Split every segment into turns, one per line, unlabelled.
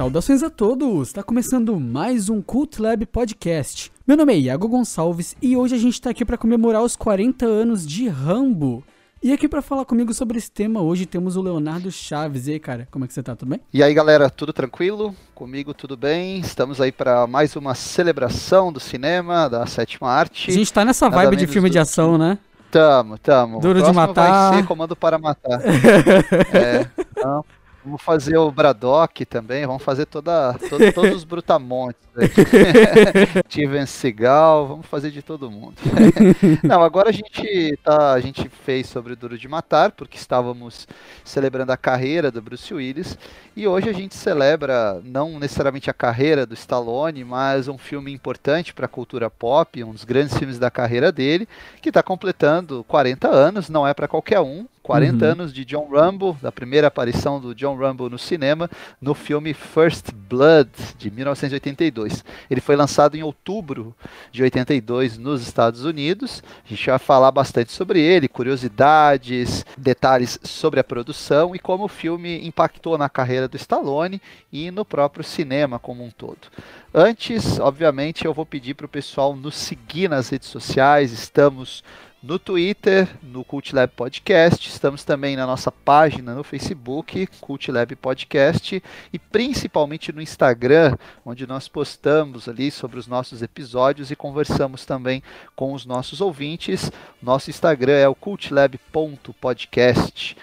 Saudações a todos! Está começando mais um Cult Lab Podcast. Meu nome é Iago Gonçalves e hoje a gente está aqui para comemorar os 40 anos de Rambo. E aqui para falar comigo sobre esse tema, hoje temos o Leonardo Chaves. E aí, cara, como é que você tá? Tudo bem?
E aí, galera, tudo tranquilo? Comigo tudo bem? Estamos aí para mais uma celebração do cinema, da sétima arte.
A gente tá nessa vibe de filme do... de ação, né?
Tamo, tamo.
Duro de matar.
Vai ser comando para matar. é, então, Vamos fazer o Braddock também, vamos fazer toda, todo, todos os brutamontes. Steven Seagal, vamos fazer de todo mundo. Não, agora a gente, tá, a gente fez sobre Duro de Matar, porque estávamos celebrando a carreira do Bruce Willis, e hoje a gente celebra não necessariamente a carreira do Stallone, mas um filme importante para a cultura pop, um dos grandes filmes da carreira dele, que está completando 40 anos, não é para qualquer um, 40 uhum. anos de John Rambo, da primeira aparição do John Rambo no cinema, no filme First Blood, de 1982. Ele foi lançado em outubro de 82 nos Estados Unidos. A gente vai falar bastante sobre ele, curiosidades, detalhes sobre a produção e como o filme impactou na carreira do Stallone e no próprio cinema como um todo. Antes, obviamente, eu vou pedir para o pessoal nos seguir nas redes sociais. Estamos no Twitter, no Cult Lab Podcast, estamos também na nossa página no Facebook, Cult Lab Podcast, e principalmente no Instagram, onde nós postamos ali sobre os nossos episódios e conversamos também com os nossos ouvintes. Nosso Instagram é o cultlab.podcast.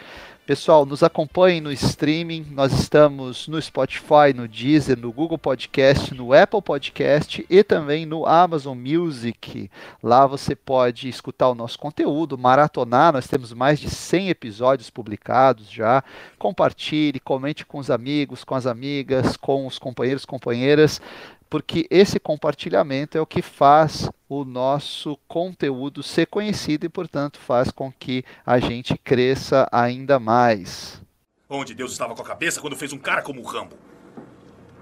Pessoal, nos acompanhem no streaming. Nós estamos no Spotify, no Deezer, no Google Podcast, no Apple Podcast e também no Amazon Music. Lá você pode escutar o nosso conteúdo, maratonar. Nós temos mais de 100 episódios publicados já. Compartilhe, comente com os amigos, com as amigas, com os companheiros, companheiras porque esse compartilhamento é o que faz o nosso conteúdo ser conhecido e, portanto, faz com que a gente cresça ainda mais.
Onde Deus estava com a cabeça quando fez um cara como o Rambo?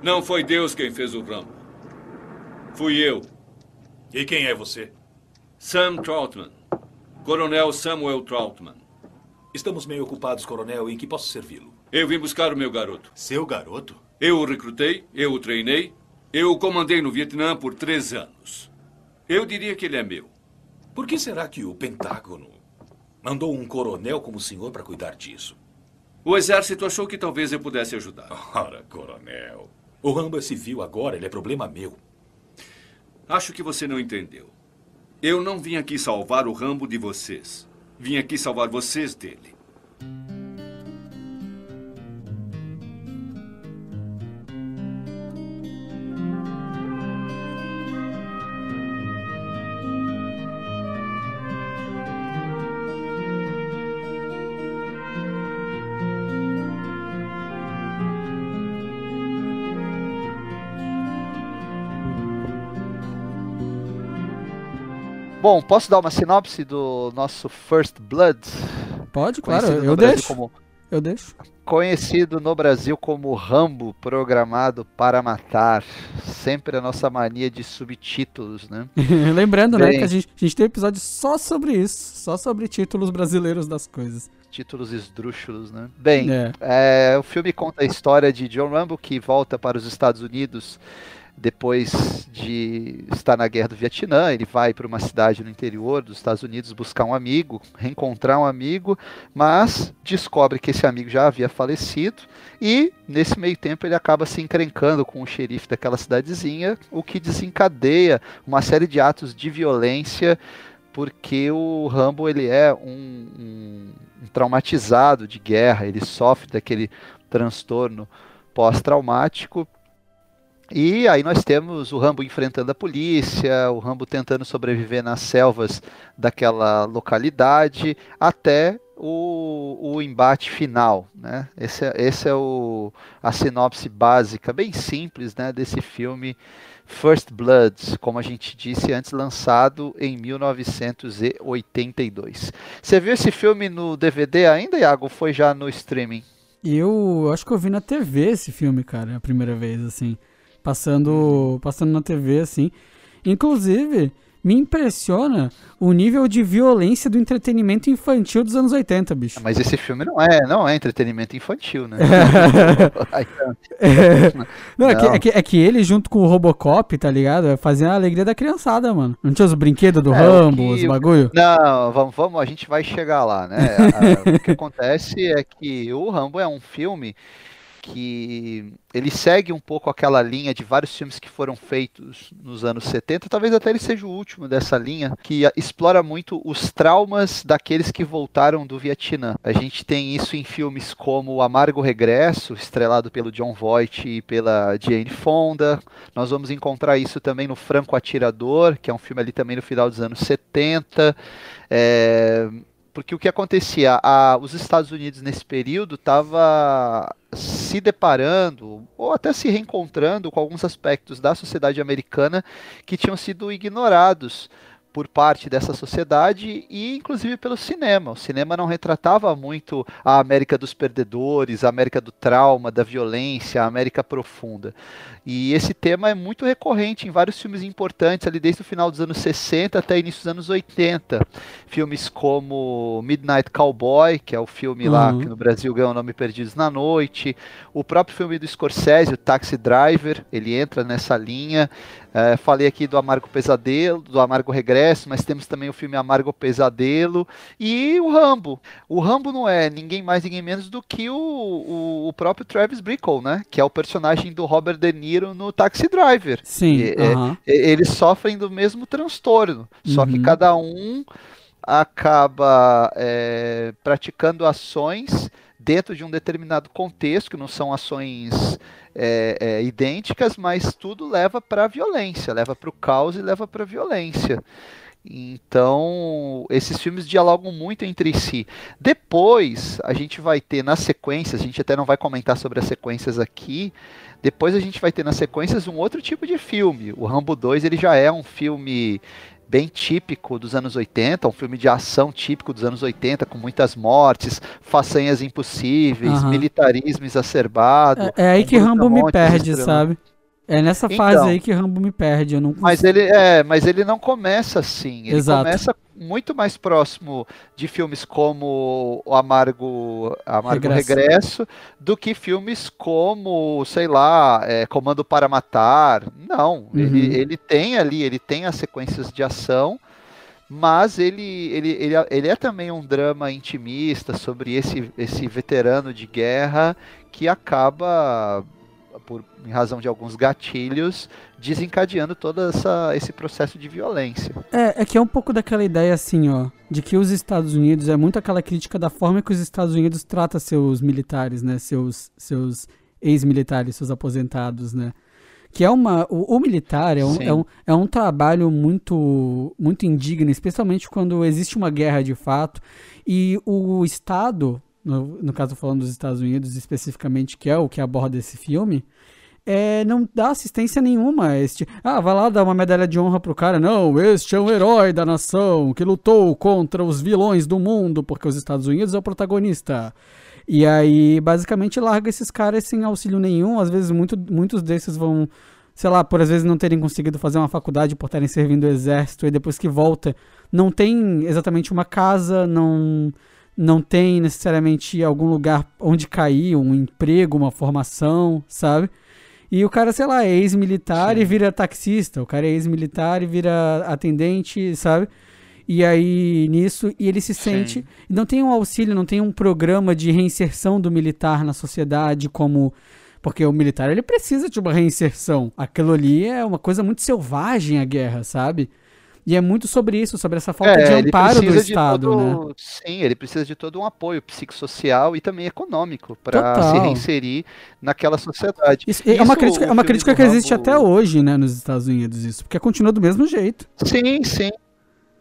Não foi Deus quem fez o Rambo. Fui eu.
E quem é você?
Sam Troutman. Coronel Samuel Troutman.
Estamos meio ocupados, coronel. Em que posso servi-lo?
Eu vim buscar o meu garoto.
Seu garoto?
Eu o recrutei, eu o treinei, eu comandei no Vietnã por três anos. Eu diria que ele é meu.
Por que será que o Pentágono mandou um coronel como o senhor para cuidar disso?
O exército achou que talvez eu pudesse ajudar.
Ora, coronel. O Rambo é civil agora, ele é problema meu.
Acho que você não entendeu. Eu não vim aqui salvar o Rambo de vocês. Vim aqui salvar vocês dele.
Bom, posso dar uma sinopse do nosso First Blood?
Pode, claro, eu deixo. Como... Eu deixo.
Conhecido no Brasil como Rambo, programado para matar. Sempre a nossa mania de subtítulos, né?
Lembrando, né, Bem... né, que a gente, a gente tem episódio só sobre isso, só sobre títulos brasileiros das coisas
títulos esdrúxulos, né? Bem, é. É, o filme conta a história de John Rambo que volta para os Estados Unidos depois de estar na guerra do Vietnã, ele vai para uma cidade no interior dos Estados Unidos buscar um amigo, reencontrar um amigo, mas descobre que esse amigo já havia falecido e nesse meio tempo ele acaba se encrencando com o xerife daquela cidadezinha, o que desencadeia uma série de atos de violência porque o Rambo ele é um, um, um traumatizado de guerra, ele sofre daquele transtorno pós-traumático e aí nós temos o Rambo enfrentando a polícia, o Rambo tentando sobreviver nas selvas daquela localidade, até o, o embate final. Né? Esse, é, esse é o, a sinopse básica, bem simples, né, desse filme First Blood, como a gente disse antes, lançado em 1982. Você viu esse filme no DVD ainda, Iago? Foi já no streaming?
Eu acho que eu vi na TV esse filme, cara, a primeira vez, assim passando, passando na TV, assim. Inclusive, me impressiona o nível de violência do entretenimento infantil dos anos 80, bicho.
Mas esse filme não é, não é entretenimento infantil, né?
é, não, é que, é, que, é, que, ele, junto com o Robocop, tá ligado? Fazia a alegria da criançada, mano. Não tinha os brinquedos do é, Rambo, que... os bagulho?
Não, vamos, vamos, a gente vai chegar lá, né? o que acontece é que o Rambo é um filme que ele segue um pouco aquela linha de vários filmes que foram feitos nos anos 70, talvez até ele seja o último dessa linha, que explora muito os traumas daqueles que voltaram do Vietnã. A gente tem isso em filmes como O Amargo Regresso, estrelado pelo John Voight e pela Jane Fonda. Nós vamos encontrar isso também no Franco Atirador, que é um filme ali também no final dos anos 70. É porque o que acontecia, a, os Estados Unidos nesse período estava se deparando ou até se reencontrando com alguns aspectos da sociedade americana que tinham sido ignorados por parte dessa sociedade e inclusive pelo cinema. O cinema não retratava muito a América dos perdedores, a América do trauma, da violência, a América profunda. E esse tema é muito recorrente em vários filmes importantes, ali desde o final dos anos 60 até início dos anos 80. Filmes como Midnight Cowboy, que é o filme uhum. lá que no Brasil ganhou o nome Perdidos na Noite. O próprio filme do Scorsese, o Taxi Driver, ele entra nessa linha. É, falei aqui do Amargo Pesadelo, do Amargo Regresso, mas temos também o filme Amargo Pesadelo e o Rambo. O Rambo não é ninguém mais, ninguém menos do que o, o, o próprio Travis Bickle, né? Que é o personagem do Robert De Niro no Taxi Driver.
Sim.
Uh -huh. é, eles sofrem do mesmo transtorno, só uhum. que cada um acaba é, praticando ações dentro de um determinado contexto, que não são ações é, é, idênticas, mas tudo leva para a violência, leva para o caos e leva para a violência. Então, esses filmes dialogam muito entre si. Depois, a gente vai ter nas sequências, a gente até não vai comentar sobre as sequências aqui. Depois a gente vai ter nas sequências um outro tipo de filme. O Rambo 2, ele já é um filme bem típico dos anos 80, um filme de ação típico dos anos 80, com muitas mortes, façanhas impossíveis, uhum. militarismo exacerbado.
É, é aí que Rambo me perde, sabe? É nessa fase então, aí que Rambo me perde, eu não
Mas ele é, mas ele não começa assim. Ele Exato. começa muito mais próximo de filmes como O Amargo, Amargo Regresso. Regresso do que filmes como, sei lá, é, Comando para Matar. Não, uhum. ele, ele tem ali, ele tem as sequências de ação, mas ele, ele, ele, ele é também um drama intimista sobre esse, esse veterano de guerra que acaba por, em razão de alguns gatilhos, desencadeando todo essa, esse processo de violência.
É, é que é um pouco daquela ideia assim, ó, de que os Estados Unidos, é muito aquela crítica da forma que os Estados Unidos trata seus militares, né, seus, seus ex-militares, seus aposentados, né, que é uma o, o militar é um, é um, é, um, trabalho muito muito indigno, especialmente quando existe uma guerra de fato e o Estado no, no caso falando dos Estados Unidos especificamente, que é o que aborda esse filme, é, não dá assistência nenhuma. Este, ah, vai lá dar uma medalha de honra pro cara. Não, este é um herói da nação que lutou contra os vilões do mundo, porque os Estados Unidos é o protagonista. E aí, basicamente, larga esses caras sem auxílio nenhum. Às vezes, muito, muitos desses vão, sei lá, por às vezes não terem conseguido fazer uma faculdade por estarem servindo o exército, e depois que volta, não tem exatamente uma casa, não não tem necessariamente algum lugar onde cair, um emprego, uma formação, sabe? E o cara, sei lá, é ex-militar e vira taxista, o cara é ex-militar e vira atendente, sabe? E aí, nisso, e ele se sente. Sim. Não tem um auxílio, não tem um programa de reinserção do militar na sociedade, como. Porque o militar ele precisa de uma reinserção. Aquilo ali é uma coisa muito selvagem a guerra, sabe? E é muito sobre isso, sobre essa falta é, de amparo do Estado, todo,
né? Sim, ele precisa de todo um apoio psicossocial e também econômico para se reinserir naquela sociedade.
Isso, isso é uma crítica, é uma crítica que existe até hoje, né, nos Estados Unidos, isso, porque continua do mesmo jeito.
Sim, sim.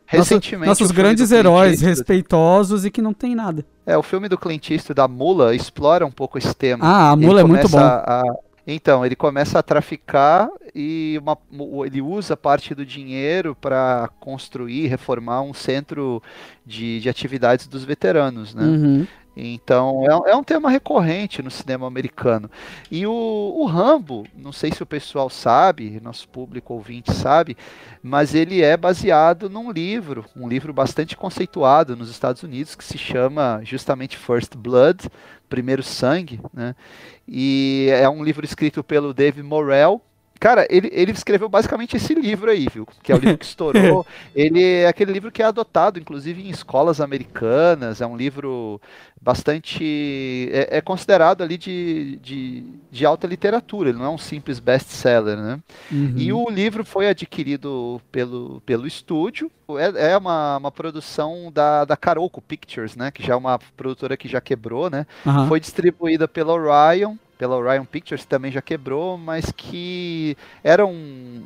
Recentemente,
nossos grandes heróis respeitosos e que não tem nada.
É, o filme do Clint Eastwood da Mula explora um pouco esse tema.
Ah, a Mula é muito bom.
A, então, ele começa a traficar e uma, ele usa parte do dinheiro para construir, reformar um centro de, de atividades dos veteranos, né? Uhum. Então é, é, um tema recorrente no cinema americano. E o, o, Rambo, não sei se o pessoal sabe, nosso público ouvinte sabe, mas ele é baseado num livro, um livro bastante conceituado nos Estados Unidos que se chama justamente First Blood, Primeiro Sangue, né? E é um livro escrito pelo Dave Morrell, Cara, ele, ele escreveu basicamente esse livro aí, viu? Que é o livro que estourou. ele é aquele livro que é adotado, inclusive, em escolas americanas. É um livro bastante. É, é considerado ali de, de, de, alta literatura. Ele não é um simples best-seller, né? Uhum. E o livro foi adquirido pelo, pelo estúdio. É, é uma, uma produção da, da Caroco Pictures, né? Que já é uma produtora que já quebrou, né? Uhum. Foi distribuída pela Orion pela Orion Pictures, também já quebrou, mas que eram,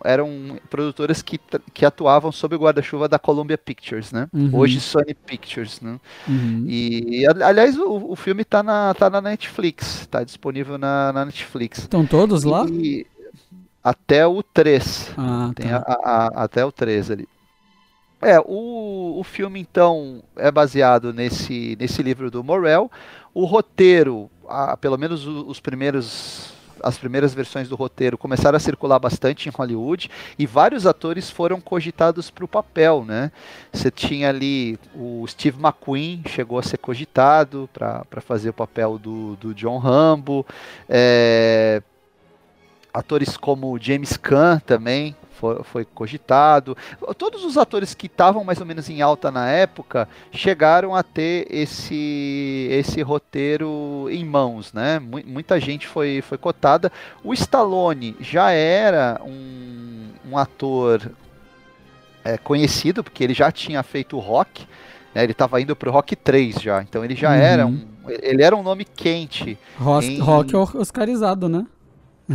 eram produtoras que, que atuavam sob o guarda-chuva da Columbia Pictures, né? Uhum. Hoje Sony Pictures, né? Uhum. E, aliás, o, o filme tá na, tá na Netflix, tá disponível na, na Netflix.
Estão todos lá?
E, até o 3. Ah, tá. a, a, até o 3 ali. É, o, o filme então é baseado nesse, nesse livro do Morel. O roteiro a, pelo menos os primeiros as primeiras versões do roteiro começaram a circular bastante em Hollywood e vários atores foram cogitados para o papel, né? Você tinha ali o Steve McQueen chegou a ser cogitado para fazer o papel do, do John Rambo, é, atores como James Caan também foi, foi cogitado. Todos os atores que estavam mais ou menos em alta na época chegaram a ter esse, esse roteiro em mãos, né? Muita gente foi, foi cotada. O Stallone já era um, um ator é, conhecido, porque ele já tinha feito o rock. Né? Ele estava indo para o Rock 3 já, então ele já uhum. era um. Ele era um nome quente.
Rock, em... rock oscarizado, né?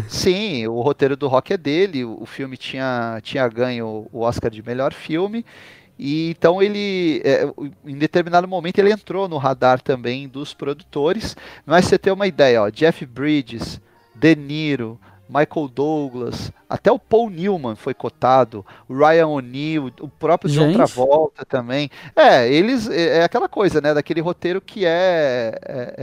Sim, o roteiro do Rock é dele, o filme tinha, tinha ganho o Oscar de melhor filme, e então ele, é, em determinado momento, ele entrou no radar também dos produtores. Mas você ter uma ideia, ó, Jeff Bridges, De Niro, Michael Douglas, até o Paul Newman foi cotado, o Ryan O'Neill, o próprio John Travolta também. É, eles é, é aquela coisa, né, daquele roteiro que é é,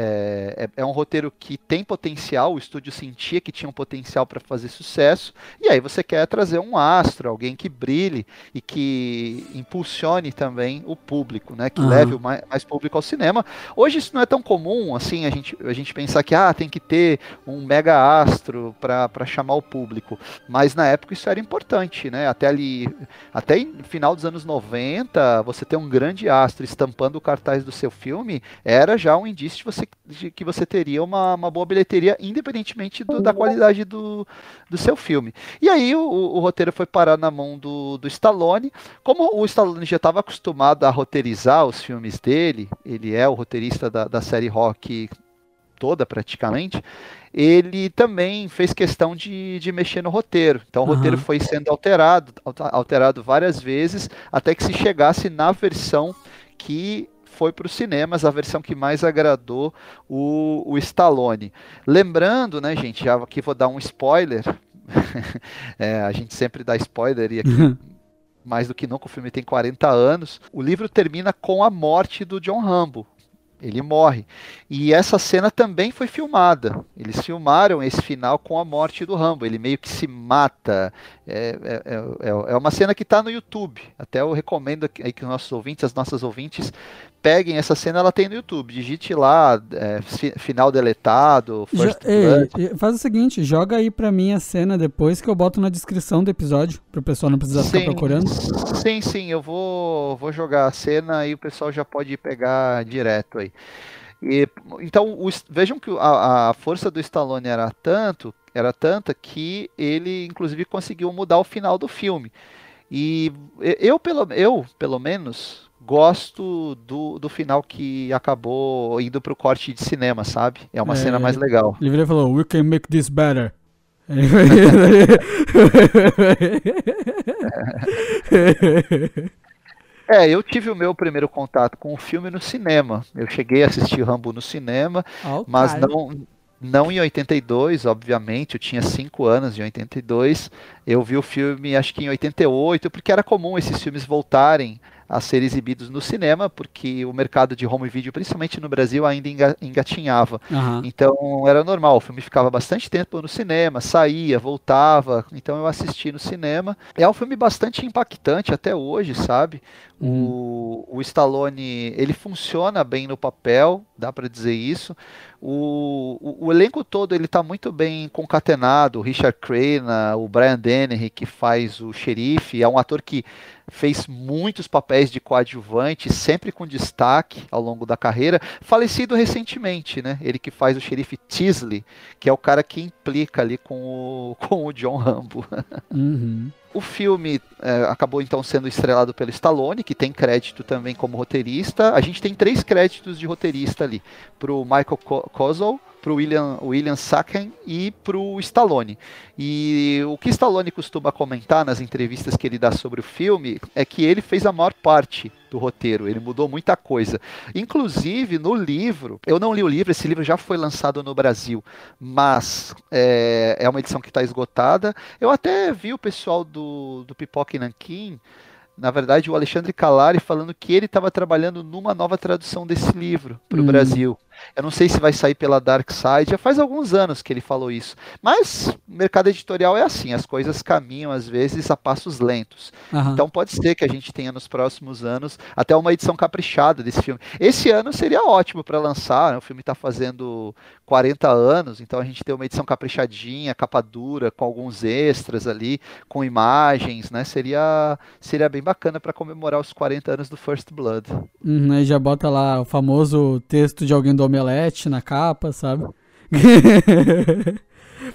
é, é um roteiro que tem potencial, o estúdio sentia que tinha um potencial para fazer sucesso, e aí você quer trazer um astro, alguém que brilhe e que impulsione também o público, né, que uhum. leve mais, mais, público ao cinema. Hoje isso não é tão comum, assim, a gente, a gente pensar que ah, tem que ter um mega astro para para chamar o público. Mas na época isso era importante, né? Até ali, até final dos anos 90, você ter um grande astro estampando o cartaz do seu filme era já um indício de, você, de que você teria uma, uma boa bilheteria, independentemente do, da qualidade do, do seu filme. E aí o, o roteiro foi parar na mão do, do Stallone. Como o Stallone já estava acostumado a roteirizar os filmes dele, ele é o roteirista da, da série Rock toda praticamente, ele também fez questão de, de mexer no roteiro. Então o uhum. roteiro foi sendo alterado, alterado várias vezes, até que se chegasse na versão que foi para os cinemas, a versão que mais agradou o, o Stallone. Lembrando, né, gente, já aqui vou dar um spoiler. é, a gente sempre dá spoiler e aqui uhum. mais do que nunca o filme tem 40 anos. O livro termina com a morte do John Rambo, ele morre. E essa cena também foi filmada. Eles filmaram esse final com a morte do Rambo. Ele meio que se mata. É, é, é, é uma cena que está no YouTube. Até eu recomendo aí que os nossos ouvintes, as nossas ouvintes, peguem essa cena, ela tem no YouTube. Digite lá, é, final deletado,
first Ei, Faz o seguinte, joga aí pra mim a cena depois que eu boto na descrição do episódio, pro pessoal não precisar sim, ficar procurando.
Sim, sim, eu vou, vou jogar a cena e o pessoal já pode pegar direto aí. E, então, vejam que a, a força do Stallone era tanto, era tanta que ele, inclusive, conseguiu mudar o final do filme. E eu, pelo, eu, pelo menos, gosto do, do final que acabou indo pro corte de cinema, sabe? É uma é, cena mais legal.
Ele virou e falou, we can make this better.
É, eu tive o meu primeiro contato com o filme no cinema. Eu cheguei a assistir Rambo no cinema, oh, mas não, não em 82, obviamente, eu tinha 5 anos em 82. Eu vi o filme acho que em 88, porque era comum esses filmes voltarem a ser exibidos no cinema, porque o mercado de home video, principalmente no Brasil, ainda enga engatinhava.
Aham.
Então era normal, o filme ficava bastante tempo no cinema, saía, voltava, então eu assisti no cinema. É um filme bastante impactante até hoje, sabe? O, o Stallone, ele funciona bem no papel, dá pra dizer isso. O, o, o elenco todo ele tá muito bem concatenado. O Richard Crenna, o Brian Dennehy, que faz o xerife, é um ator que fez muitos papéis de coadjuvante, sempre com destaque ao longo da carreira. Falecido recentemente, né? Ele que faz o xerife Tisley, que é o cara que implica ali com o, com o John Rambo.
Uhum.
O filme é, acabou então sendo estrelado pelo Stallone, que tem crédito também como roteirista. A gente tem três créditos de roteirista ali: pro Michael Co Kozel, pro William, William Sacken e pro Stallone. E o que Stallone costuma comentar nas entrevistas que ele dá sobre o filme é que ele fez a maior parte do roteiro, ele mudou muita coisa. Inclusive, no livro, eu não li o livro, esse livro já foi lançado no Brasil, mas é, é uma edição que está esgotada. Eu até vi o pessoal do, do Pipoca e Nanquim na verdade, o Alexandre Calari falando que ele estava trabalhando numa nova tradução desse livro para o
Hum.
Brasil. Eu não sei se vai sair pela Dark Side, já faz alguns anos que ele falou isso. Mas o mercado editorial é assim, as coisas caminham às vezes a passos lentos.
Aham.
Então pode ser que a gente tenha nos próximos anos até uma edição caprichada desse filme. Esse ano seria ótimo para lançar, né? o filme está fazendo 40 anos, então a gente tem uma edição caprichadinha, capa dura, com alguns extras ali, com imagens, né? Seria, seria bem bacana para comemorar os 40 anos do First Blood.
Uhum, aí já bota lá o famoso texto de alguém do Omelete na capa, sabe?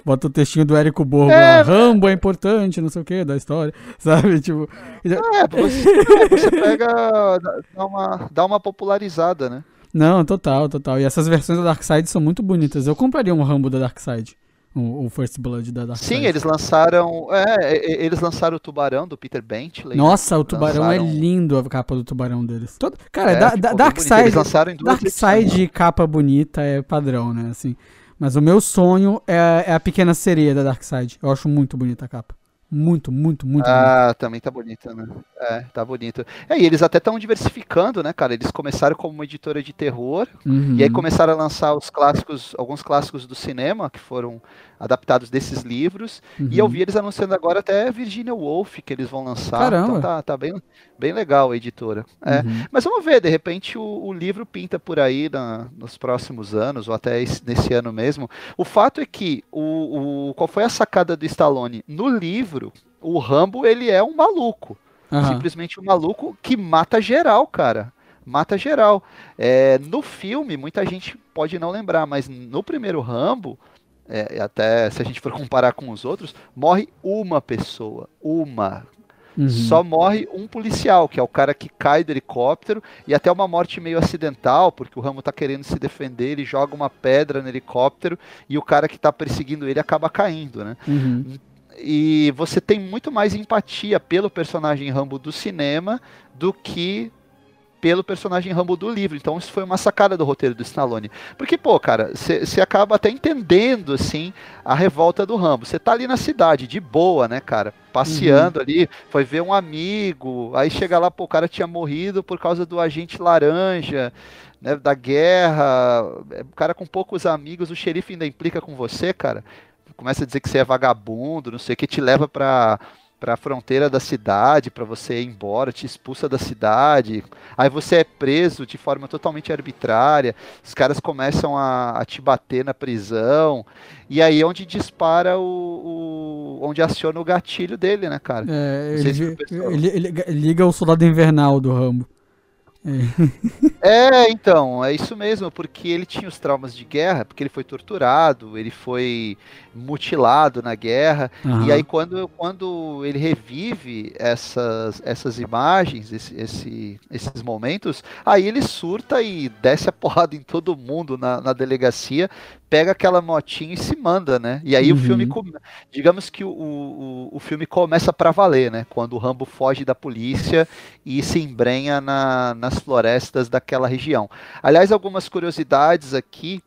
bota o textinho do Érico Borgo
É,
lá, Rambo é importante, não sei o que, da história, sabe? Tipo,
É, você, é, você pega, dá uma, dá uma popularizada, né?
não, total, total. E essas versões da Darkseid são muito bonitas. Eu compraria um Rambo da Darkseid, o, o First Blood da Darkseid.
Sim, eles lançaram, é, e- eles lançaram o Tubarão do Peter Bentley.
Nossa, o tubarão é
Lançaram-
lindo, a capa do tubarão deles. Todo... Cara,
É,
da, da.
Eles
Darkseid,
lançaram em duas
Darkseid capa bonita é padrão, né? Assim. Mas o meu sonho é, é a pequena sereia da Darkseid. Eu acho muito bonita a capa. Muito, muito, muito.
Ah, também tá bonito, né? É, tá bonito. É, e eles até estão diversificando, né, cara? Eles começaram como uma editora de terror,
Uhum.
e aí começaram a lançar os clássicos, alguns clássicos do cinema, que foram adaptados desses livros. E eu
Uhum.
vi eles anunciando agora até Virginia Woolf, que eles vão lançar.
Caramba.
Então tá, tá bem, bem legal a editora. É.
Uhum.
Mas vamos ver, de repente o, o livro pinta por aí na- nos próximos anos, ou até esse- nesse ano mesmo. O fato é que o, o- qual foi a sacada do Stallone? No livro, o Rambo ele é um maluco.
Aham.
Simplesmente um maluco que mata geral, cara. Mata geral. É, no filme, muita gente pode não lembrar, mas no primeiro Rambo, é, até se a gente for comparar com os outros, morre uma pessoa. Uma.
Uhum.
Só morre um policial, que é o cara que cai do helicóptero, e até uma morte meio acidental, porque o Rambo tá querendo se defender, ele joga uma pedra no helicóptero e o cara que tá perseguindo ele acaba caindo, né?
Uhum.
E você tem muito mais empatia pelo personagem Rambo do cinema do que pelo personagem Rambo do livro. Então isso foi uma sacada do roteiro do Stallone. Porque, pô, cara, você acaba até entendendo, assim, a revolta do Rambo. Você tá ali na cidade, de boa, né, cara? Passeando ali, foi ver um amigo, aí chega lá, pô, o cara tinha morrido por causa do agente laranja, né, da guerra, é, o cara com poucos amigos, o xerife ainda implica com você, cara começa a dizer que você é vagabundo, não sei o que, te leva pra, pra fronteira da cidade pra você ir embora, te expulsa da cidade. Aí você é preso de forma totalmente arbitrária, os caras começam a, a te bater na prisão. E aí é onde dispara o, o- onde aciona o gatilho dele, né, cara?
É, ele,
se pessoal-
ele- ele liga o soldado invernal do Rambo.
É, então, é isso mesmo, porque ele tinha os traumas de guerra, porque ele foi torturado, ele foi mutilado na guerra,
Aham.
E aí quando, quando ele revive essas, essas imagens, esse, esse- esses momentos, aí ele surta e desce a porrada em todo mundo na, na delegacia, pega aquela motinha e se manda, né? E aí
Uhum.
o filme, come- digamos que o, o, o filme começa pra valer, né? Quando o Rambo foge da polícia e se embrenha na- nas florestas daquela região. Aliás, algumas curiosidades aqui.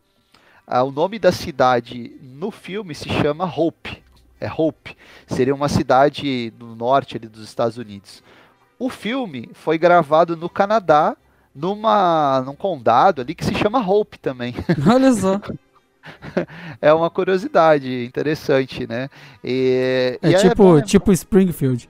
Ah, o nome da cidade no filme se chama Hope. É Hope. Seria uma cidade no norte ali dos Estados Unidos. O filme foi gravado no Canadá, numa, num condado ali que se chama Hope também.
Olha só.
é uma curiosidade interessante, né?
E, é, e tipo, é tipo Springfield.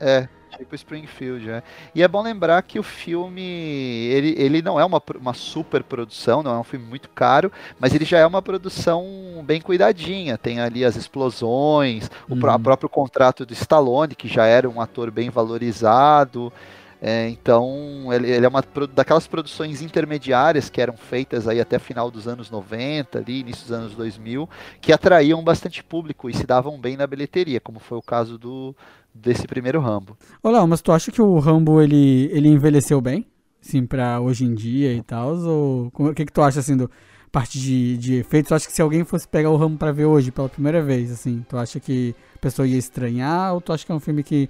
é, tipo Springfield, né? E é bom lembrar que o filme, ele, ele não é uma, uma super produção, não é um filme muito caro, mas ele já é uma produção bem cuidadinha. Tem ali as explosões, uhum. o próprio contrato do Stallone, que já era um ator bem valorizado. É, então, ele, ele, é uma daquelas produções intermediárias que eram feitas aí até final dos anos 90, ali, início dos anos 2000, que atraíam bastante público e se davam bem na bilheteria, como foi o caso do desse primeiro Rambo.
Olá, mas tu acha que o Rambo ele, ele envelheceu bem? Sim, pra hoje em dia e tal? Ou o que, que tu acha assim do parte de, de efeitos? Tu acha que se alguém fosse pegar o Rambo pra ver hoje pela primeira vez, assim, tu acha que a pessoa ia estranhar ou tu acha que é um filme que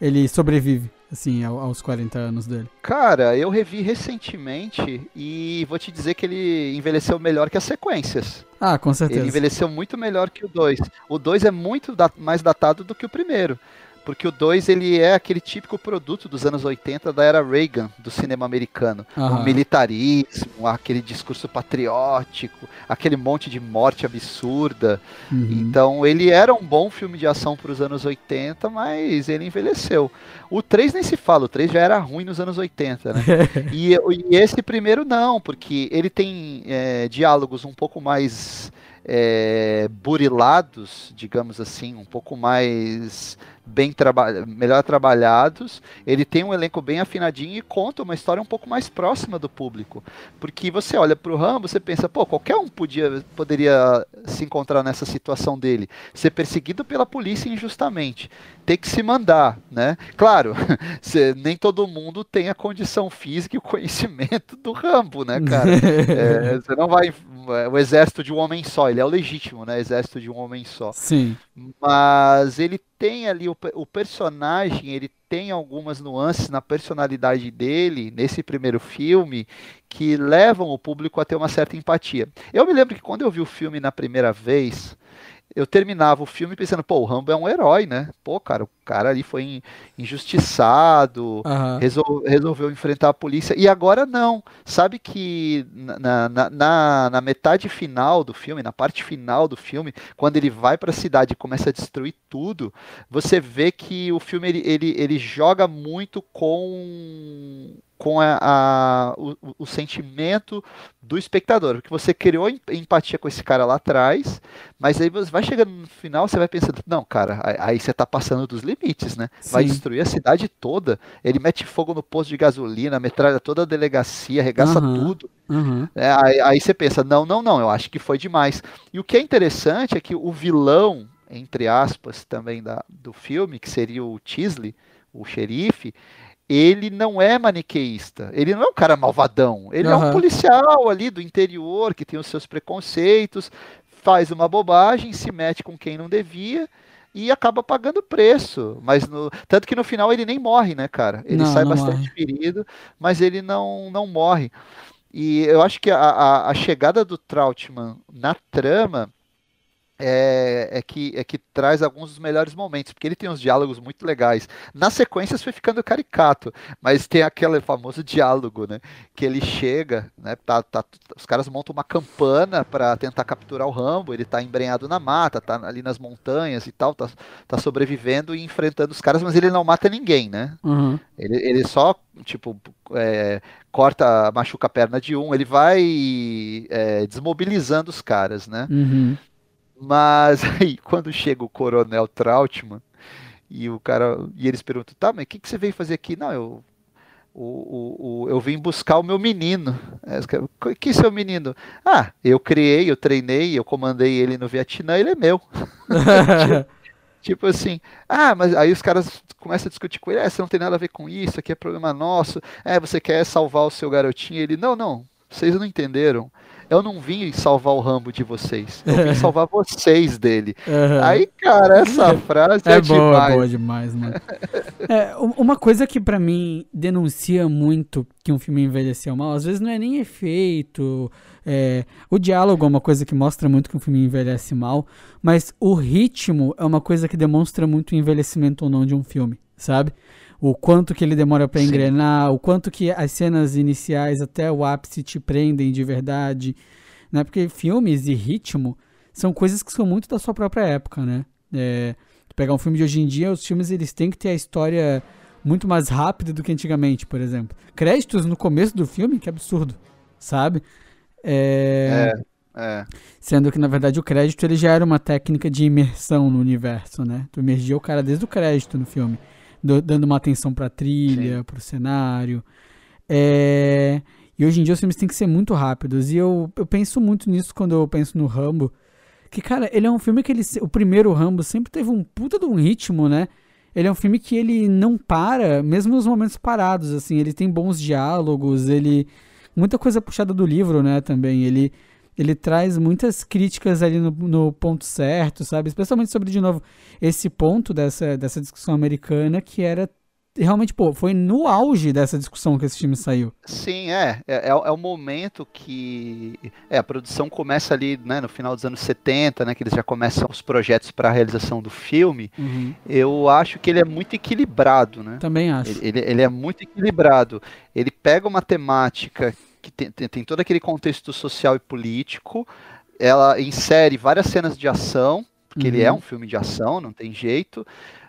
ele sobrevive? Assim, aos 40 anos dele?
Cara, eu revi recentemente e vou te dizer que ele envelheceu melhor que as sequências.
Ah, com certeza.
Ele envelheceu muito melhor que o 2. O 2 é muito da mais datado do que o primeiro. Porque o 2 ele é aquele típico produto dos anos 80 da era Reagan, do cinema americano. Uhum. O militarismo, aquele discurso patriótico, aquele monte de morte absurda. Uhum. Então ele era um bom filme de ação para os anos 80, mas ele envelheceu. O 3 nem se fala, o 3 já era ruim nos anos 80, né? e, e, esse primeiro não, porque ele tem é, diálogos um pouco mais é, burilados, digamos assim, um pouco mais bem traba melhor trabalhados. Ele tem um elenco bem afinadinho e conta uma história um pouco mais próxima do público. Porque você olha para o Rambo, você pensa, pô, qualquer um podia, poderia se encontrar nessa situação dele, ser perseguido pela polícia injustamente, ter que se mandar, né? Claro, nem todo mundo tem a condição física e o conhecimento do Rambo, né, cara? é, você não vai é, o exército de um homem só, ele é o legítimo, né? Exército de um homem só.
Sim.
Mas ele tem ali o, o personagem, ele tem algumas nuances na personalidade dele nesse primeiro filme que levam o público a ter uma certa empatia. Eu me lembro que quando eu vi o filme na primeira vez, eu terminava o filme pensando, pô, o Rambo é um herói, né? Pô, cara, o cara ali foi injustiçado, uhum. resol resolveu enfrentar a polícia, e agora não. Sabe que na, na, na, na, metade final do filme, na parte final do filme, quando ele vai para a cidade e começa a destruir tudo, você vê que o filme ele, ele, ele joga muito com com a, a o, o, sentimento do espectador, porque você criou empatia com esse cara lá atrás, mas aí você vai chegando no final, você vai pensando, não, cara, aí você tá passando dos limites, né? Sim. Vai destruir a cidade toda, ele mete fogo no posto de gasolina, metralha toda a delegacia, arregaça uhum. tudo. Uhum. É, aí, aí você pensa, não, não, não, eu acho que foi demais. E o que é interessante é que o vilão, entre aspas, também da, do filme, que seria o Tisley, o xerife, ele não é maniqueísta. Ele não é um cara malvadão. Ele uhum. é um policial ali do interior que tem os seus preconceitos, faz uma bobagem, se mete com quem não devia e acaba pagando preço. Mas no... tanto que no final ele nem morre, né, cara? Ele não, sai não bastante morre. ferido, mas ele não, não morre. E eu acho que a, a, a chegada do Trautmann na trama é, é, que, é que traz alguns dos melhores momentos, porque ele tem uns diálogos muito legais. Nas sequências foi ficando caricato, mas tem aquele famoso diálogo, né? Que ele chega, né? Tá, tá, os caras montam uma campana para tentar capturar o Rambo, ele tá embrenhado na mata, tá ali nas montanhas e tal, tá, tá sobrevivendo e enfrentando os caras, mas ele não mata ninguém, né? Uhum. Ele, ele só, tipo, é, corta, machuca a perna de um, ele vai é, desmobilizando os caras, né? Uhum. Mas aí, quando chega o Coronel Trautmann e o cara e eles perguntam, tá, mas o que, que você veio fazer aqui? Não, eu o, o, o, eu vim buscar o meu menino. Que seu menino? Ah, eu criei, eu treinei, eu comandei ele no Vietnã, ele é meu. tipo, tipo, assim, ah, mas aí os caras começam a discutir com ele, é, você não tem nada a ver com isso, aqui é problema nosso, é, você quer salvar o seu garotinho? Ele, não, não, vocês não entenderam eu não vim salvar o Rambo de vocês, eu vim salvar vocês dele. Uhum. Aí, cara, essa frase é, é boa, demais. É boa
demais, mano. é, uma coisa que para mim denuncia muito que um filme envelheceu mal, às vezes não é nem efeito, é, o diálogo é uma coisa que mostra muito que um filme envelhece mal, mas o ritmo é uma coisa que demonstra muito o envelhecimento ou não de um filme, sabe? O quanto que ele demora para engrenar, o quanto que as cenas iniciais até o ápice te prendem de verdade, né? Porque filmes e ritmo são coisas que são muito da sua própria época, né? É, pegar um filme de hoje em dia, os filmes eles têm que ter a história muito mais rápida do que antigamente, por exemplo. Créditos no começo do filme, que absurdo, sabe?
É, é.
Sendo que, na verdade, o crédito ele já era uma técnica de imersão no universo, né? Tu emergia o cara desde o crédito no filme do, dando uma atenção pra trilha, Sim. pro cenário. É, e hoje em dia os filmes têm que ser muito rápidos. E eu, eu penso muito nisso quando eu penso no Rambo. Que, cara, ele é um filme que ele. O primeiro Rambo sempre teve um puta de um ritmo, né? Ele é um filme que ele não para, mesmo nos momentos parados, assim. Ele tem bons diálogos, ele. Muita coisa puxada do livro, né, também. Ele ele traz muitas críticas ali no, no, ponto certo, sabe? Especialmente sobre, de novo, esse ponto dessa, dessa discussão americana que era realmente, pô, foi no auge dessa discussão que esse filme saiu.
Sim, é. É, é, é o momento que é, a produção começa ali, né, no final dos anos 70, né, que eles já começam os projetos para a realização do filme. Uhum. Eu acho que ele é muito equilibrado, né?
Também acho.
Ele, ele, ele é muito equilibrado. Ele pega uma temática que tem, tem, tem todo aquele contexto social e político. Ela insere várias cenas de ação, porque uhum. ele é uhum. um filme de ação, não tem jeito.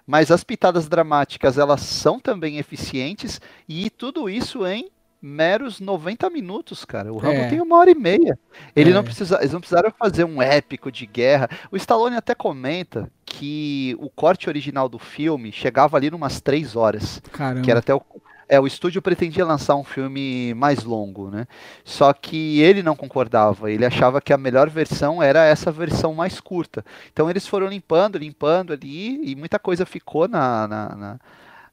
Mas as pitadas dramáticas, elas são também eficientes. E tudo isso em meros 90 minutos, cara. O Rambo é. tem uma hora e meia. Ele é. não precisa, eles não precisaram fazer um épico de guerra. O Stallone até comenta que o corte original do filme chegava ali numas três horas.
Caramba.
Que era até o, é, o estúdio pretendia lançar um filme mais longo, né? Só que ele não concordava, ele achava que a melhor versão era essa versão mais curta. Então eles foram limpando, limpando ali, e muita coisa ficou na, na, na,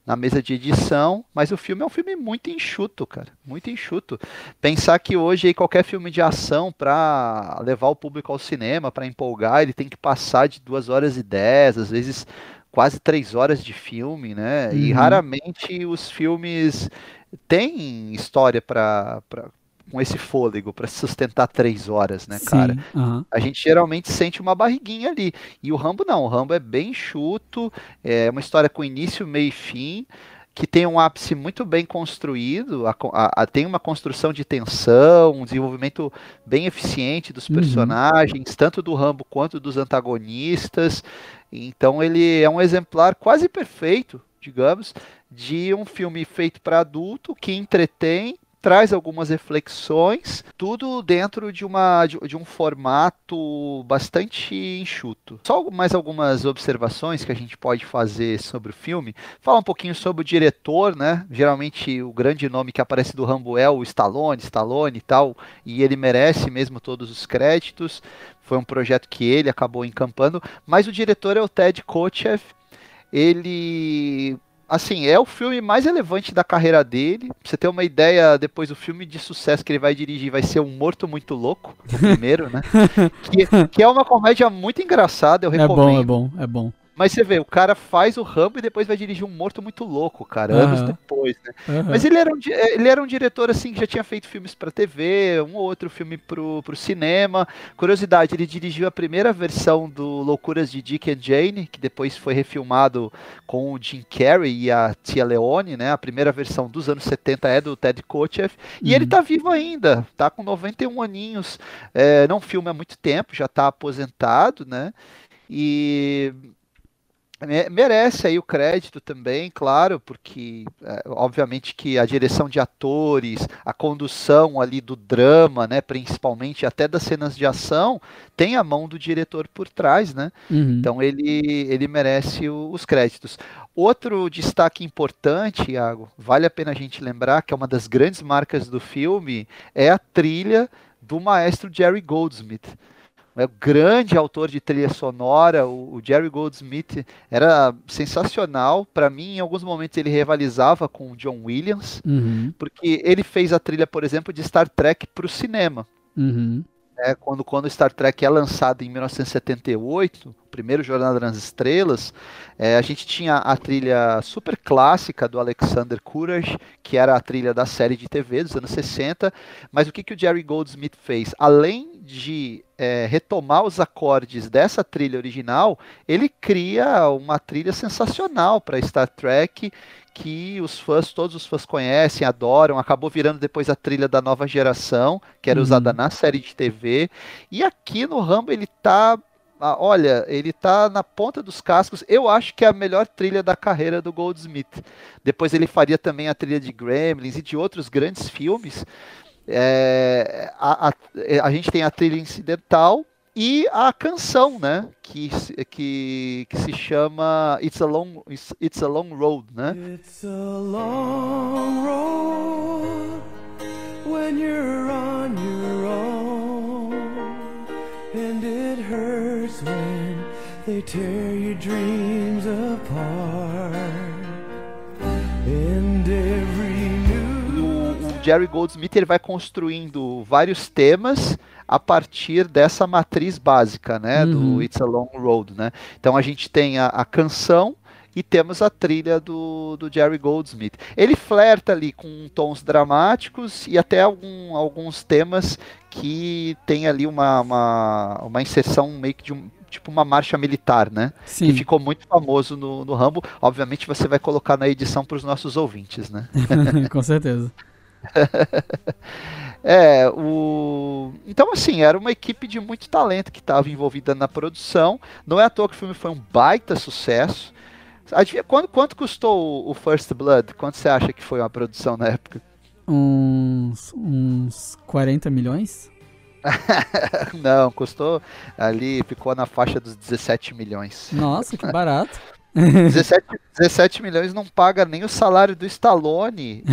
na mesa de edição, mas o filme é um filme muito enxuto, cara, muito enxuto. Pensar que hoje aí, qualquer filme de ação para levar o público ao cinema, para empolgar, ele tem que passar de duas horas e dez, às vezes quase três horas de filme, né? Uhum. E raramente os filmes têm história para com esse fôlego para sustentar três horas, né, cara?
uhum.
A gente geralmente sente uma barriguinha ali. E o Rambo não, o Rambo é bem chuto, é uma história com início, meio e fim que tem um ápice muito bem construído, a, a, a, tem uma construção de tensão, um desenvolvimento bem eficiente dos uhum. personagens, uhum. tanto do Rambo quanto dos antagonistas. Então ele é um exemplar quase perfeito, digamos, de um filme feito para adulto que entretém traz algumas reflexões, tudo dentro de, uma, de, de, um formato bastante enxuto. Só mais algumas observações que a gente pode fazer sobre o filme. Falar um pouquinho sobre o diretor, né? Geralmente o grande nome que aparece do Rambo é o Stallone, Stallone e tal, e ele merece mesmo todos os créditos. Foi um projeto que ele acabou encampando, mas o diretor é o Ted Kotcheff. Ele assim, é o filme mais relevante da carreira dele. Pra você ter uma ideia, depois o filme de sucesso que ele vai dirigir vai ser Um Morto Muito Louco, o primeiro, né? que, que, é uma comédia muito engraçada, eu recomendo.
É bom, é bom, é bom.
Mas você vê, o cara faz o Rambo e depois vai dirigir um morto muito louco, cara, uhum. anos depois, né? Uhum. Mas ele era, um, ele era um diretor, assim, que já tinha feito filmes para TV, um ou outro filme pro, pro cinema. Curiosidade, ele dirigiu a primeira versão do Loucuras de Dick and Jane, que depois foi refilmado com o Jim Carrey e a Tia Leone, né? A primeira versão dos anos 70 é do Ted Kotcheff. E uhum. ele tá vivo ainda, tá com 91 aninhos. É, não filma há muito tempo, já tá aposentado, né? E merece aí o crédito também, claro, porque é, obviamente que a direção de atores, a condução ali do drama, né, principalmente até das cenas de ação, tem a mão do diretor por trás, né? Uhum. Então ele ele merece o, os créditos. Outro destaque importante, Iago, vale a pena a gente lembrar que é uma das grandes marcas do filme é a trilha do maestro Jerry Goldsmith é o grande autor de trilha sonora, o, o Jerry Goldsmith era sensacional. Para mim, em alguns momentos ele rivalizava com o John Williams, uhum. porque ele fez a trilha, por exemplo, de Star Trek para o cinema.
Uhum.
É, quando, quando Star Trek é lançado em 1978, o primeiro Jornada nas Estrelas, é, a gente tinha a trilha super clássica do Alexander Courage, que era a trilha da série de TV dos anos 60, mas o que, que o Jerry Goldsmith fez? Além de é, retomar os acordes dessa trilha original, ele cria uma trilha sensacional para Star Trek que os fãs, todos os fãs conhecem, adoram, acabou virando depois a trilha da nova geração, que era uhum. usada na série de TV. E aqui no Rambo ele tá olha, ele tá na ponta dos cascos. Eu acho que é a melhor trilha da carreira do Goldsmith. Depois ele faria também a trilha de Gremlins e de outros grandes filmes. É, a, a, a, gente tem a trilha incidental e a canção, né? Que, que, que se chama It's a Long, It's, a Long Road, né? It's a long road when you're on your own and it hurts when they tear your dreams apart Jerry Goldsmith ele vai construindo vários temas a partir dessa matriz básica, né, uhum. do It's a Long Road, né? Então a gente tem a, a canção e temos a trilha do, do Jerry Goldsmith. Ele flerta ali com tons dramáticos e até algum, alguns temas que tem ali uma, uma, uma inserção meio que de um, tipo uma marcha militar, né? Sim. Que ficou muito famoso no, no Rambo. Obviamente você vai colocar na edição para os nossos ouvintes, né?
Com certeza.
É, o... Então, assim, era uma equipe de muito talento que estava envolvida na produção. Não é à toa que o filme foi um baita sucesso. Adivinha quanto, quanto custou o First Blood? Quanto você acha que foi a produção na época?
Uns, uns 40 milhões?
Não, custou ali, ficou na faixa dos 17 milhões.
Nossa, que barato.
17, 17 milhões não paga nem o salário do Stallone.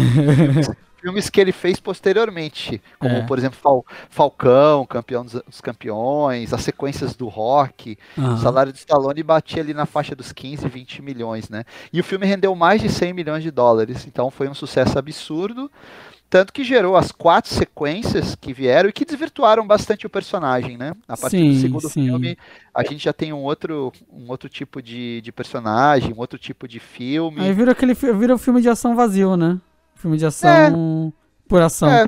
Filmes que ele fez posteriormente, como é. por exemplo Fal Falcão, Campeão dos, dos, Campeões, as sequências do Rock. Uhum. O salário de Stallone batia ali na faixa dos 15, 20 milhões, né? E o filme rendeu mais de 100 milhões de dólares, então foi um sucesso absurdo. Tanto que gerou as quatro sequências que vieram e que desvirtuaram bastante o personagem, né? A partir sim, do segundo sim. filme, a gente já tem um outro, um outro tipo de, de personagem, um outro tipo de filme.
Aí vira aquele vira um filme de ação vazio, né? Filme de ação é, por ação.
É,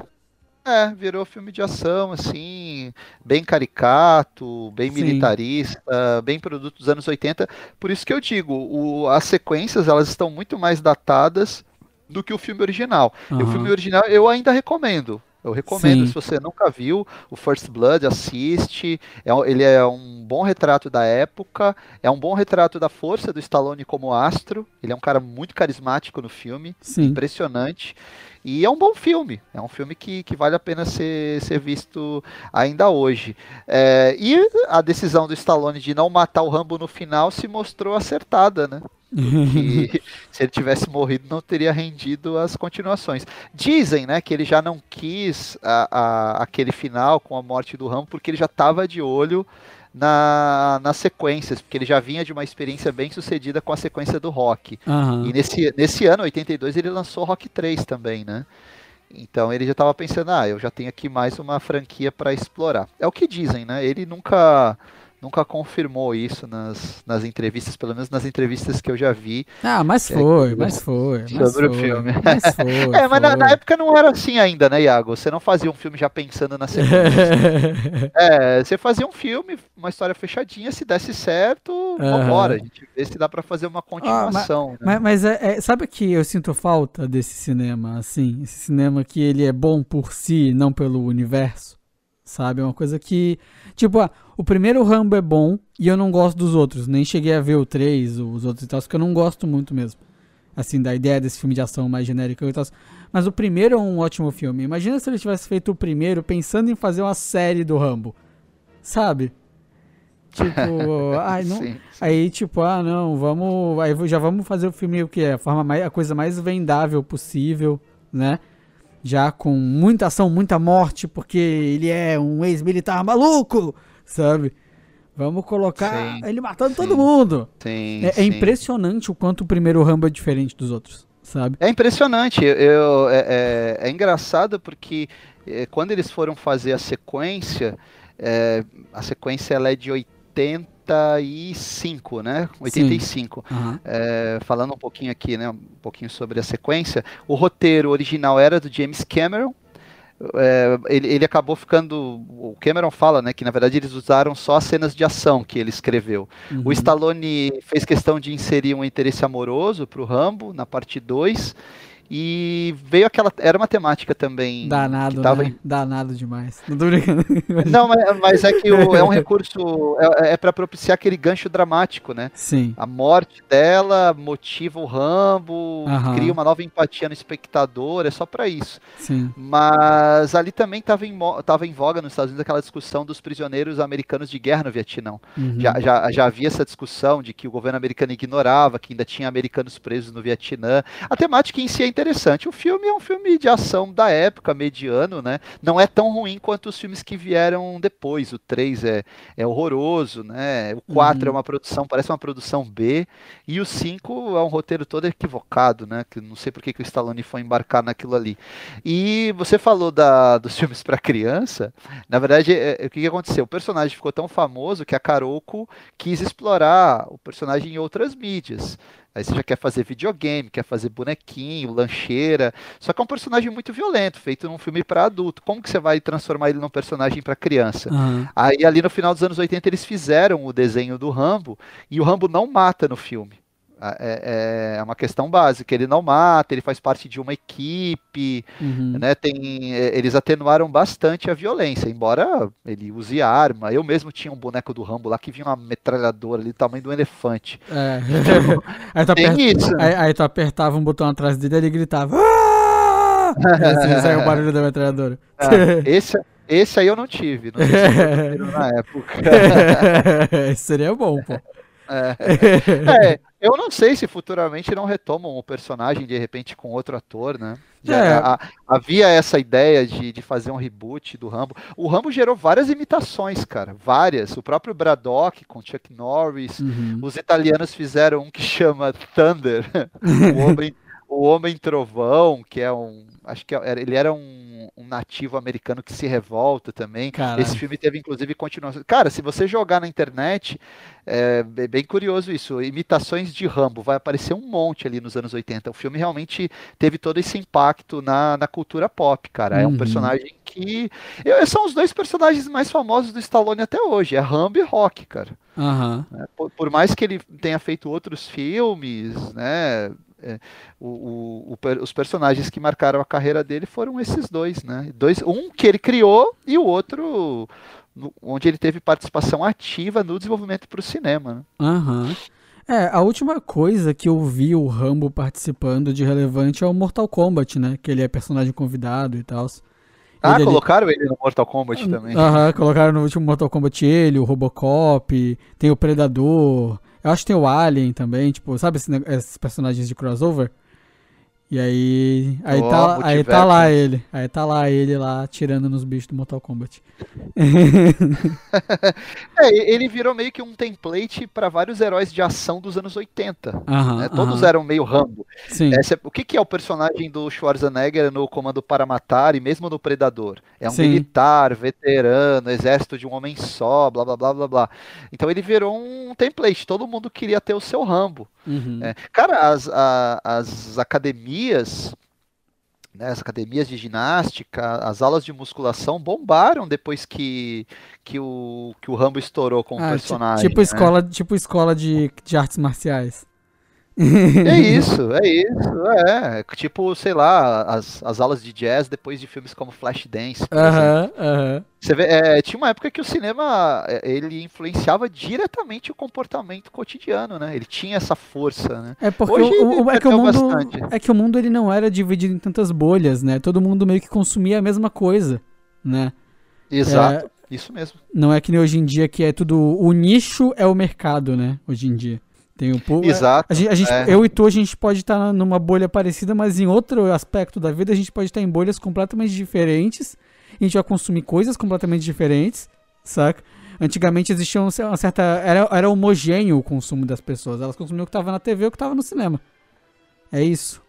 é, virou filme de ação, assim, bem caricato, bem Sim. militarista, bem produto dos anos 80. Por isso que eu digo, o, as sequências elas estão muito mais datadas do que o filme original. Uhum. E o filme original eu ainda recomendo. Eu recomendo, Sim. se você nunca viu, o First Blood, assiste. É, ele é um bom retrato da época, é um bom retrato da força do Stallone como astro. Ele é um cara muito carismático no filme, Sim. impressionante. E é um bom filme, é um filme que, que vale a pena ser, ser visto ainda hoje. É, e a decisão do Stallone de não matar o Rambo no final se mostrou acertada, né? Que se ele tivesse morrido não teria rendido as continuações. Dizem, né, que ele já não quis a, a, aquele final com a morte do Rambo porque ele já estava de olho na, nas sequências, porque ele já vinha de uma experiência bem sucedida com a sequência do Rock. Uhum. E nesse, nesse ano, 82, ele lançou Rock 3 também, né? Então ele já estava pensando, ah, eu já tenho aqui mais uma franquia para explorar. É o que dizem, né? Ele nunca nunca confirmou isso nas, nas entrevistas, pelo menos nas entrevistas que eu já vi.
Ah, mas é, foi, é, mas foi.
Sobre mas o filme. Mas foi, é, mas na, na, época não era assim ainda, né, Iago? Você não fazia um filme já pensando na sequência. é, você fazia um filme, uma história fechadinha, se desse certo, uhum. vambora. A gente vê se dá para fazer uma continuação.
Ah, mas, né? mas, mas é, é, sabe que eu sinto falta desse cinema, assim? Esse cinema que ele é bom por si, não pelo universo? Sabe? É uma coisa que. Tipo, ah, o primeiro Rambo é bom e eu não gosto dos outros. Nem cheguei a ver o 3, os outros e tal, porque eu não gosto muito mesmo. Assim, da ideia desse filme de ação mais genérico e tal. Mas o primeiro é um ótimo filme. Imagina se ele tivesse feito o primeiro pensando em fazer uma série do Rambo. Sabe? Tipo, ai, não, sim, sim. aí tipo, ah, não, vamos, aí já vamos fazer o filme o que é, a forma mais, a coisa mais vendável possível, né? Já com muita ação, muita morte, porque ele é um ex-militar maluco, sabe? Vamos colocar sim, ele matando sim, todo mundo.
Sim,
é, é, impressionante o quanto o primeiro Rambo é diferente dos outros, sabe?
É impressionante. Eu, é, é, é engraçado porque é, quando eles foram fazer a sequência, é, a sequência ela é de 80 85, né? 85. Uhum. É, falando um pouquinho aqui, né? Um pouquinho sobre a sequência. O roteiro original era do James Cameron. é, ele, ele acabou ficando. O Cameron fala, né, que na verdade eles usaram só as cenas de ação que ele escreveu. Uhum. O Stallone fez questão de inserir um interesse amoroso para o Rambo na parte 2 e veio aquela. Era uma temática também.
Danado, tava... né? Danado demais. Não tô brincando.
Não, mas, mas é que o, é um recurso. É, é para propiciar aquele gancho dramático, né?
Sim.
A morte dela motiva o Rambo, cria uma nova empatia no espectador, é só para isso.
Sim.
Mas ali também estava em, tava em voga nos Estados Unidos aquela discussão dos prisioneiros americanos de guerra no Vietnã. Uhum. Já, já, já havia essa discussão de que o governo americano ignorava que ainda tinha americanos presos no Vietnã. A temática em si é interessante. O filme é um filme de ação da época, mediano, né? Não é tão ruim quanto os filmes que vieram depois. O 3 é, é horroroso, né? O 4 uhum. é uma produção, parece uma produção B. E o 5 é um roteiro todo equivocado, né? Que não sei por que, que o Stallone foi embarcar naquilo ali. E você falou da, dos filmes para criança. Na verdade, é, é, o que, que aconteceu? O personagem ficou tão famoso que a Karoko quis explorar o personagem em outras mídias. Aí você já quer fazer videogame, quer fazer bonequinho, lancheira. Só que é um personagem muito violento, feito num filme para adulto. Como que você vai transformar ele num personagem para criança? Uhum. Aí ali no final dos anos 80 eles fizeram o desenho do Rambo e o Rambo não mata no filme. É, é, é, uma questão básica. Ele não mata, ele faz parte de uma equipe, uhum. né? Tem, é, eles atenuaram bastante a violência, embora ele use arma. Eu mesmo tinha um boneco do Rambo lá que vinha uma metralhadora ali, do tamanho do elefante.
É. aí, tu Tem isso. Aí, aí, tu apertava um botão atrás dele e ele gritava. Ah! assim, saiu o barulho da metralhadora.
É, esse, esse aí eu não tive, não tive na época.
Seria bom, pô.
É. é. eu não sei se futuramente não retomam o personagem de repente com outro ator, né? É. A, havia essa ideia de, de fazer um reboot do Rambo. O Rambo gerou várias imitações, cara, várias. O próprio Braddock com Chuck Norris. Uhum. Os italianos fizeram um que chama Thunder, o homem, o homem trovão, que é um, acho que é, ele era um um, nativo americano que se revolta também. Caralho. Esse filme teve, inclusive, continuação. Cara, se você jogar na internet, é bem curioso isso. Imitações de Rambo, vai aparecer um monte ali nos anos 80. O filme realmente teve todo esse impacto na, na cultura pop, cara. Uhum. É um uhum. personagem que. Eu, são os dois personagens mais famosos do Stallone até hoje. É Rambo e Rock, cara.
Uhum.
Por, por, mais que ele tenha feito outros filmes, né? é, o, o, o, os personagens que marcaram a carreira dele foram esses dois, né? Dois, um que ele criou e o outro no, onde ele teve participação ativa no desenvolvimento para o cinema. Né?
Uhum. É, a última coisa que eu vi o Rambo participando de relevante é o Mortal Kombat, né? Que ele é personagem convidado e tal.
Ah, ele, colocaram ele no Mortal Kombat também.
Aham, colocaram no último Mortal Kombat ele, o Robocop, tem o Predador. Eu acho que tem o Alien também, tipo, sabe esses, esses personagens de crossover? E aí. Aí, oh, tá, aí tá lá ele. Aí tá lá ele lá tirando nos bichos do Mortal Kombat.
é, ele virou meio que um template para vários heróis de ação dos anos 80. Uh -huh, né? Todos eram meio Rambo.
Sim.
É, o que, que, é o personagem do Schwarzenegger no Comando para Matar e mesmo no Predador? É um Sim. militar, veterano, exército de um homem só, blá blá blá blá blá. Então ele virou um template. Todo mundo queria ter o seu Rambo.
Uhum.
É, cara, as, a, as academias, né, as academias de ginástica, as aulas de musculação bombaram depois que, que, o, que o Rambo estourou com o ah, personagem.
Tipo, né? escola, tipo escola de, de artes marciais.
É isso, é isso, é. Tipo, sei lá, as, as aulas de jazz depois de filmes como Flashdance.
Aham, aham.
Você vê, é, tinha uma época que o cinema é, ele influenciava diretamente o comportamento cotidiano, né? Ele tinha essa força, né?
É porque Hoje, o, o, é, que o mundo, é que o mundo ele não era dividido em tantas bolhas, né? Todo mundo meio que consumia a mesma coisa, né?
Exato, é, isso mesmo.
Não é que nem hoje em dia que é tudo o nicho é o mercado, né? Hoje em dia. Tem o
Exato.
A gente, a gente, é. Eu e tu, a gente pode estar tá numa bolha parecida, mas em outro aspecto da vida, a gente pode estar tá em bolhas completamente diferentes. A gente vai consumir coisas completamente diferentes, saca? Antigamente existia uma certa. Era, era homogêneo o consumo das pessoas. Elas consumiam o que estava na TV e o que estava no cinema. É isso.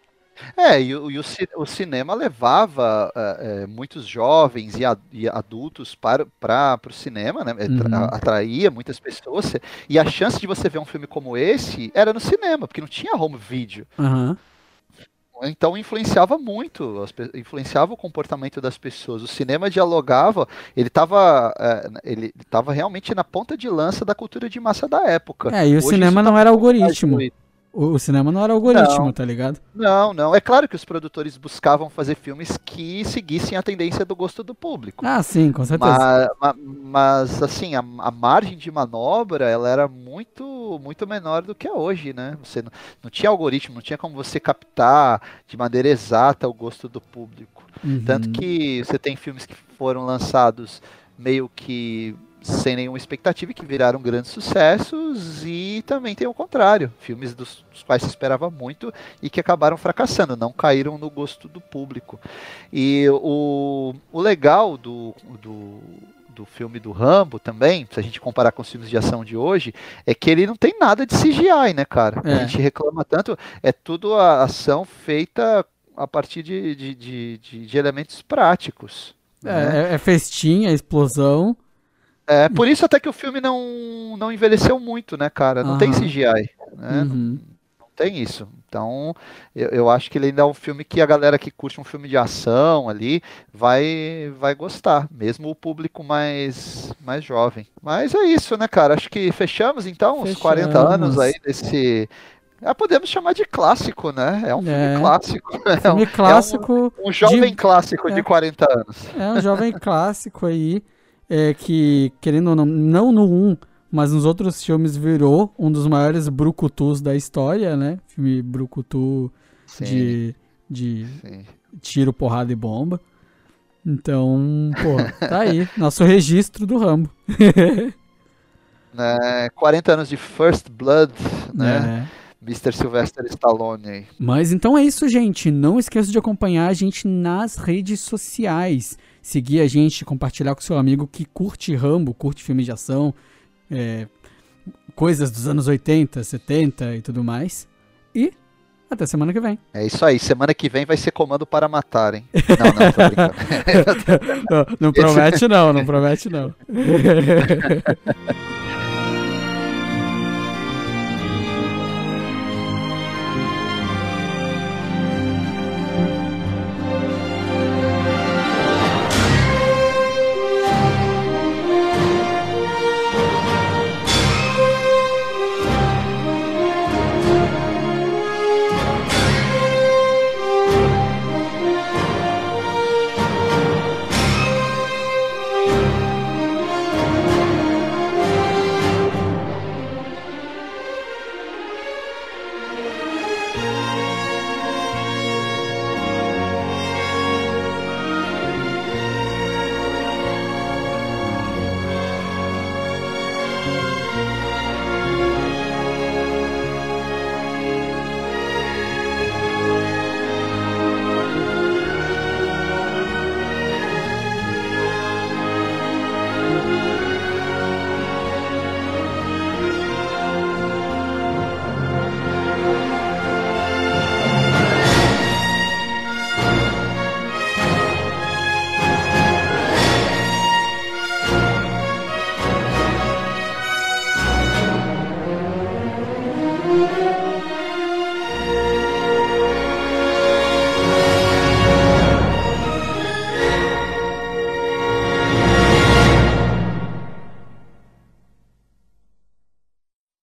É, e, o, e o, o cinema levava é, muitos jovens e, a, e adultos para, para, para o cinema, né? Uhum. Atraía muitas pessoas. E a chance de você ver um filme como esse era no cinema, porque não tinha home video.
Uhum.
então influenciava muito, influenciava o comportamento das pessoas. O cinema dialogava, ele estava é, ele tava realmente na ponta de lança da cultura de massa da época.
É, e o Hoje cinema não tá era algoritmo. O, cinema não era algoritmo, não. tá ligado?
Não, não. É claro que os produtores buscavam fazer filmes que seguissem a tendência do gosto do público.
Ah, sim, com certeza.
Mas, mas, assim, a, a, margem de manobra, ela era muito, muito menor do que é hoje, né? Você não, não tinha algoritmo, não tinha como você captar de maneira exata o gosto do público. Uhum. Tanto que você tem filmes que foram lançados meio que sem nenhuma expectativa e que viraram grandes sucessos e também tem o contrário, filmes dos, dos, quais se esperava muito e que acabaram fracassando, não caíram no gosto do público. E o, o legal do, do, do filme do Rambo também, se a gente comparar com os filmes de ação de hoje, é que ele não tem nada de CGI, né, cara? É. A gente reclama tanto, é tudo a ação feita a partir de, de, de, de, de elementos práticos.
É, né? é festinha, explosão.
É, por isso até que o filme não, não envelheceu muito, né, cara? Não uhum. tem CGI. Né? Uhum. Não, não, tem isso. Então, eu, eu, acho que ele ainda é um filme que a galera que curte um filme de ação ali vai, vai gostar, mesmo o público mais, mais jovem. Mas é isso, né, cara? Acho que fechamos então fechamos. os 40 anos aí desse é, podemos chamar de clássico, né? É um filme é. clássico.
Filme
é um,
clássico.
É um, um jovem de... clássico de 40 é. anos.
É um jovem clássico aí é, que, querendo ou não, não no 1, mas nos outros filmes virou um dos maiores brucutus da história, né? Filme brucutu Sim. de, de Sim. tiro, porrada e bomba. Então, pô, tá aí, nosso registro do Rambo.
né, 40 anos de First Blood, né? É. Mr. Sylvester Stallone aí.
Mas então é isso, gente. Não esqueça de acompanhar a gente nas redes sociais seguir a gente, compartilhar com seu amigo que curte Rambo, curte filmes de ação, é, coisas dos anos 80, 70 e tudo mais. E até semana que vem.
É isso aí. Semana que vem vai ser comando para matar, hein? Não, não, tô
brincando. não, não promete não, não promete não.